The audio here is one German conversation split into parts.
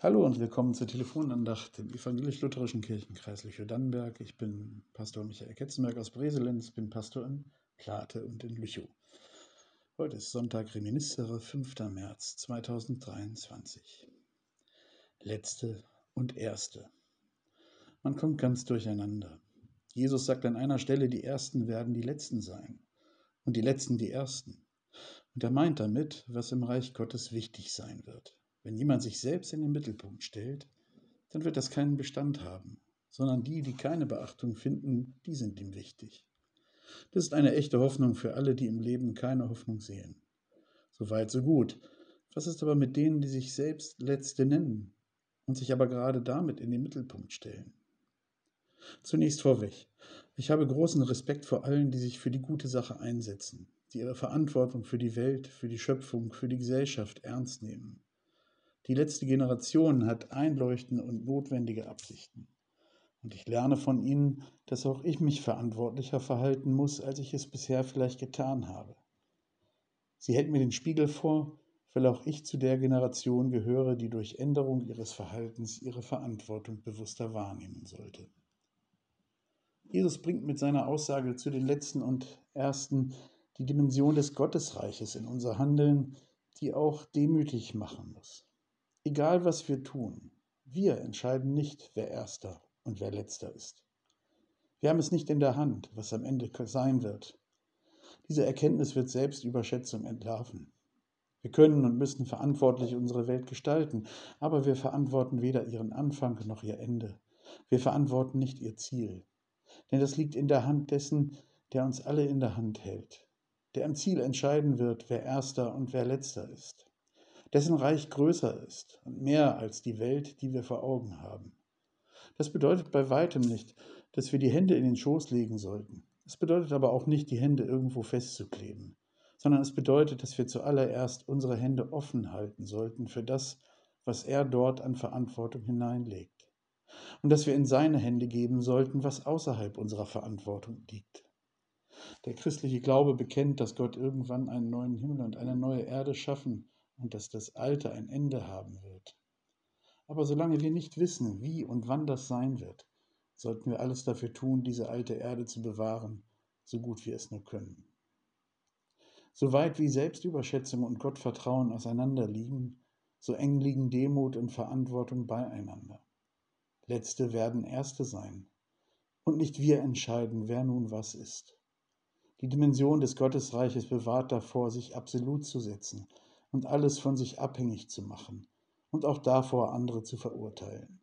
Hallo und willkommen zur Telefonandacht im evangelisch-lutherischen Kirchenkreis Lüchow-Dannenberg. Ich bin Pastor Michael Ketzenberg aus Breselenz, bin Pastor in Plate und in Lüchow. Heute ist Sonntag Reminiscere, 5. März 2023. Letzte und Erste. Man kommt ganz durcheinander. Jesus sagt an einer Stelle, die Ersten werden die Letzten sein und die Letzten die Ersten. Und er meint damit, was im Reich Gottes wichtig sein wird. Wenn jemand sich selbst in den Mittelpunkt stellt, dann wird das keinen Bestand haben, sondern die, die keine Beachtung finden, die sind ihm wichtig. Das ist eine echte Hoffnung für alle, die im Leben keine Hoffnung sehen. So weit, so gut. Was ist aber mit denen, die sich selbst Letzte nennen und sich aber gerade damit in den Mittelpunkt stellen? Zunächst vorweg. Ich habe großen Respekt vor allen, die sich für die gute Sache einsetzen, die ihre Verantwortung für die Welt, für die Schöpfung, für die Gesellschaft ernst nehmen. Die letzte Generation hat einleuchtende und notwendige Absichten. Und ich lerne von ihnen, dass auch ich mich verantwortlicher verhalten muss, als ich es bisher vielleicht getan habe. Sie hält mir den Spiegel vor, weil auch ich zu der Generation gehöre, die durch Änderung ihres Verhaltens ihre Verantwortung bewusster wahrnehmen sollte. Jesus bringt mit seiner Aussage zu den Letzten und Ersten die Dimension des Gottesreiches in unser Handeln, die auch demütig machen muss. Egal was wir tun, wir entscheiden nicht, wer erster und wer letzter ist. Wir haben es nicht in der Hand, was am Ende sein wird. Diese Erkenntnis wird Selbstüberschätzung entlarven. Wir können und müssen verantwortlich unsere Welt gestalten, aber wir verantworten weder ihren Anfang noch ihr Ende. Wir verantworten nicht ihr Ziel. Denn das liegt in der Hand dessen, der uns alle in der Hand hält, der am Ziel entscheiden wird, wer erster und wer letzter ist dessen Reich größer ist und mehr als die Welt, die wir vor Augen haben. Das bedeutet bei weitem nicht, dass wir die Hände in den Schoß legen sollten. Es bedeutet aber auch nicht, die Hände irgendwo festzukleben, sondern es bedeutet, dass wir zuallererst unsere Hände offen halten sollten für das, was er dort an Verantwortung hineinlegt. Und dass wir in seine Hände geben sollten, was außerhalb unserer Verantwortung liegt. Der christliche Glaube bekennt, dass Gott irgendwann einen neuen Himmel und eine neue Erde schaffen und dass das Alte ein Ende haben wird. Aber solange wir nicht wissen, wie und wann das sein wird, sollten wir alles dafür tun, diese alte Erde zu bewahren, so gut wir es nur können. So weit wie Selbstüberschätzung und Gottvertrauen auseinanderliegen, so eng liegen Demut und Verantwortung beieinander. Letzte werden Erste sein. Und nicht wir entscheiden, wer nun was ist. Die Dimension des Gottesreiches bewahrt davor, sich absolut zu setzen und alles von sich abhängig zu machen und auch davor andere zu verurteilen.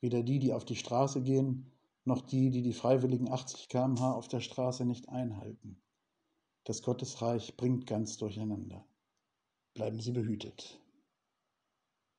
Weder die, die auf die Straße gehen, noch die, die die freiwilligen 80 km/h auf der Straße nicht einhalten. Das Gottesreich bringt ganz durcheinander. Bleiben Sie behütet.